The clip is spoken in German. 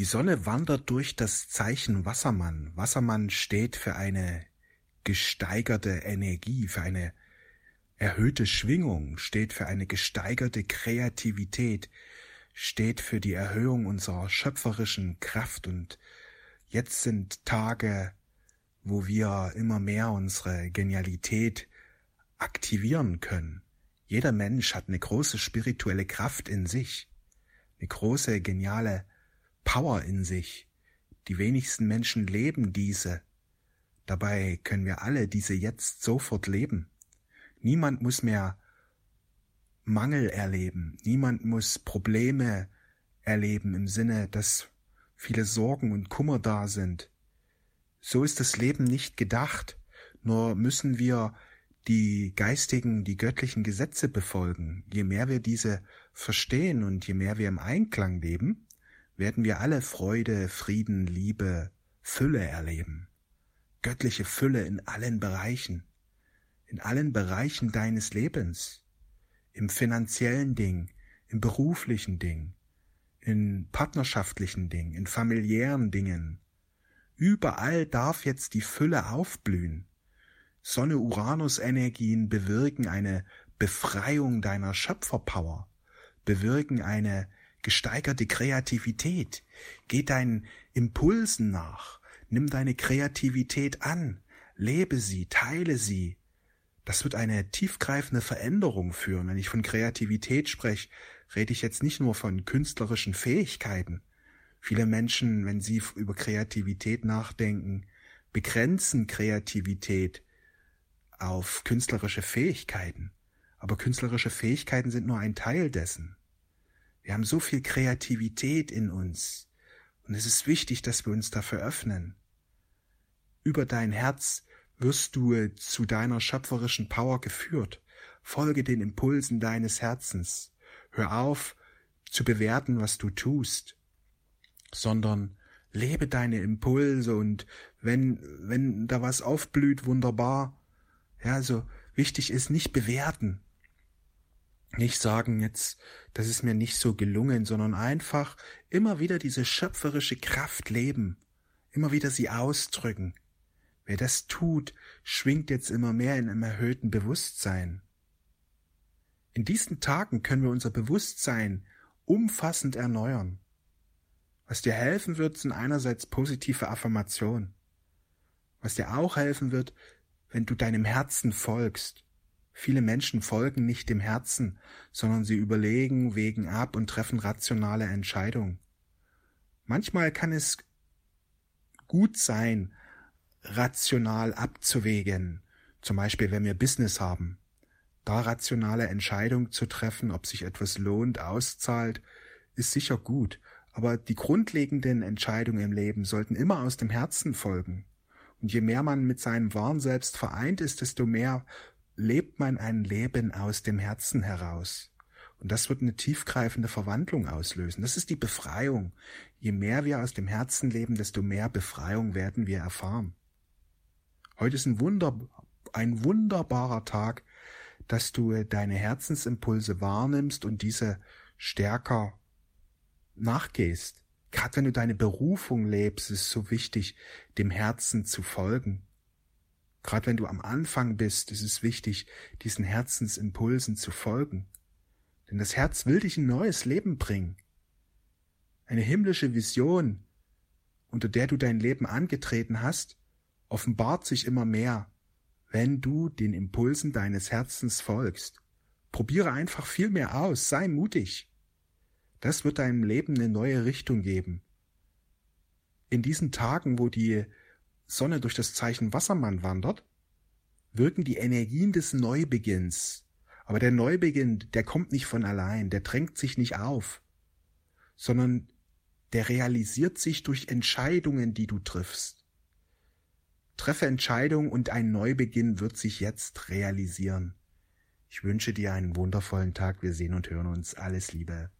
Die Sonne wandert durch das Zeichen Wassermann. Wassermann steht für eine gesteigerte Energie, für eine erhöhte Schwingung, steht für eine gesteigerte Kreativität, steht für die Erhöhung unserer schöpferischen Kraft und jetzt sind Tage, wo wir immer mehr unsere Genialität aktivieren können. Jeder Mensch hat eine große spirituelle Kraft in sich, eine große geniale Power in sich. Die wenigsten Menschen leben diese. Dabei können wir alle diese jetzt sofort leben. Niemand muss mehr Mangel erleben. Niemand muss Probleme erleben im Sinne, dass viele Sorgen und Kummer da sind. So ist das Leben nicht gedacht. Nur müssen wir die geistigen, die göttlichen Gesetze befolgen. Je mehr wir diese verstehen und je mehr wir im Einklang leben, werden wir alle Freude, Frieden, Liebe, Fülle erleben. Göttliche Fülle in allen Bereichen, in allen Bereichen deines Lebens, im finanziellen Ding, im beruflichen Ding, in partnerschaftlichen Dingen, in familiären Dingen. Überall darf jetzt die Fülle aufblühen. Sonne-Uranus-Energien bewirken eine Befreiung deiner Schöpferpower, bewirken eine gesteigerte Kreativität. Geh deinen Impulsen nach. Nimm deine Kreativität an. Lebe sie, teile sie. Das wird eine tiefgreifende Veränderung führen. Wenn ich von Kreativität spreche, rede ich jetzt nicht nur von künstlerischen Fähigkeiten. Viele Menschen, wenn sie über Kreativität nachdenken, begrenzen Kreativität auf künstlerische Fähigkeiten. Aber künstlerische Fähigkeiten sind nur ein Teil dessen. Wir haben so viel Kreativität in uns. Und es ist wichtig, dass wir uns dafür öffnen. Über dein Herz wirst du zu deiner schöpferischen Power geführt. Folge den Impulsen deines Herzens. Hör auf zu bewerten, was du tust, sondern lebe deine Impulse und wenn, wenn da was aufblüht, wunderbar. Ja, also wichtig ist nicht bewerten, nicht sagen jetzt, das ist mir nicht so gelungen, sondern einfach immer wieder diese schöpferische Kraft leben, immer wieder sie ausdrücken. Wer das tut, schwingt jetzt immer mehr in einem erhöhten Bewusstsein. In diesen Tagen können wir unser Bewusstsein umfassend erneuern. Was dir helfen wird, sind einerseits positive Affirmationen. Was dir auch helfen wird, wenn du deinem Herzen folgst, Viele Menschen folgen nicht dem Herzen, sondern sie überlegen, wägen ab und treffen rationale Entscheidungen. Manchmal kann es gut sein, rational abzuwägen, zum Beispiel wenn wir Business haben. Da rationale Entscheidungen zu treffen, ob sich etwas lohnt, auszahlt, ist sicher gut, aber die grundlegenden Entscheidungen im Leben sollten immer aus dem Herzen folgen. Und je mehr man mit seinem wahren Selbst vereint ist, desto mehr lebt man ein Leben aus dem Herzen heraus. Und das wird eine tiefgreifende Verwandlung auslösen. Das ist die Befreiung. Je mehr wir aus dem Herzen leben, desto mehr Befreiung werden wir erfahren. Heute ist ein, Wunder, ein wunderbarer Tag, dass du deine Herzensimpulse wahrnimmst und diese stärker nachgehst. Gerade wenn du deine Berufung lebst, ist es so wichtig, dem Herzen zu folgen. Gerade wenn du am Anfang bist, ist es wichtig, diesen Herzensimpulsen zu folgen. Denn das Herz will dich ein neues Leben bringen. Eine himmlische Vision, unter der du dein Leben angetreten hast, offenbart sich immer mehr, wenn du den Impulsen deines Herzens folgst. Probiere einfach viel mehr aus, sei mutig. Das wird deinem Leben eine neue Richtung geben. In diesen Tagen, wo die Sonne durch das Zeichen Wassermann wandert, wirken die Energien des Neubeginns. Aber der Neubeginn, der kommt nicht von allein, der drängt sich nicht auf, sondern der realisiert sich durch Entscheidungen, die du triffst. Treffe Entscheidungen und ein Neubeginn wird sich jetzt realisieren. Ich wünsche dir einen wundervollen Tag. Wir sehen und hören uns. Alles Liebe.